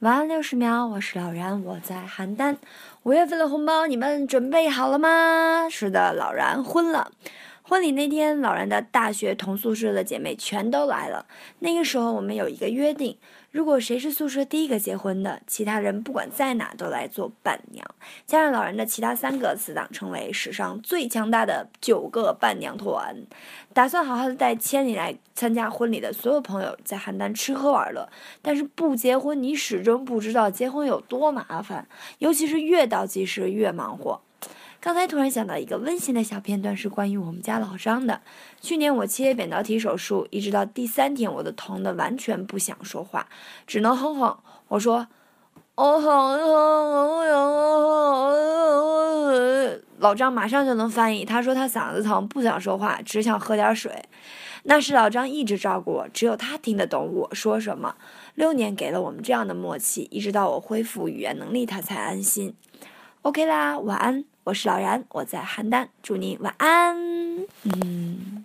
晚安六十秒，我是老然，我在邯郸。五月份的红包你们准备好了吗？是的，老然昏了。婚礼那天，老然的大学同宿舍的姐妹全都来了。那个时候，我们有一个约定：如果谁是宿舍第一个结婚的，其他人不管在哪都来做伴娘。加上老人的其他三个死党，成为史上最强大的九个伴娘团。打算好好的带千里来参加婚礼的所有朋友在邯郸吃喝玩乐。但是不结婚，你始终不知道结婚有多麻烦，尤其是越倒计时越忙活。刚才突然想到一个温馨的小片段，是关于我们家老张的。去年我切扁桃体手术，一直到第三天，我都疼的完全不想说话，只能哼哼。我说：“我疼疼，我疼。”老张马上就能翻译，他说他嗓子疼，不想说话，只想喝点水。那是老张一直照顾我，只有他听得懂我说什么。六年给了我们这样的默契，一直到我恢复语言能力，他才安心。OK 啦，晚安。我是老然，我在邯郸，祝你晚安。嗯。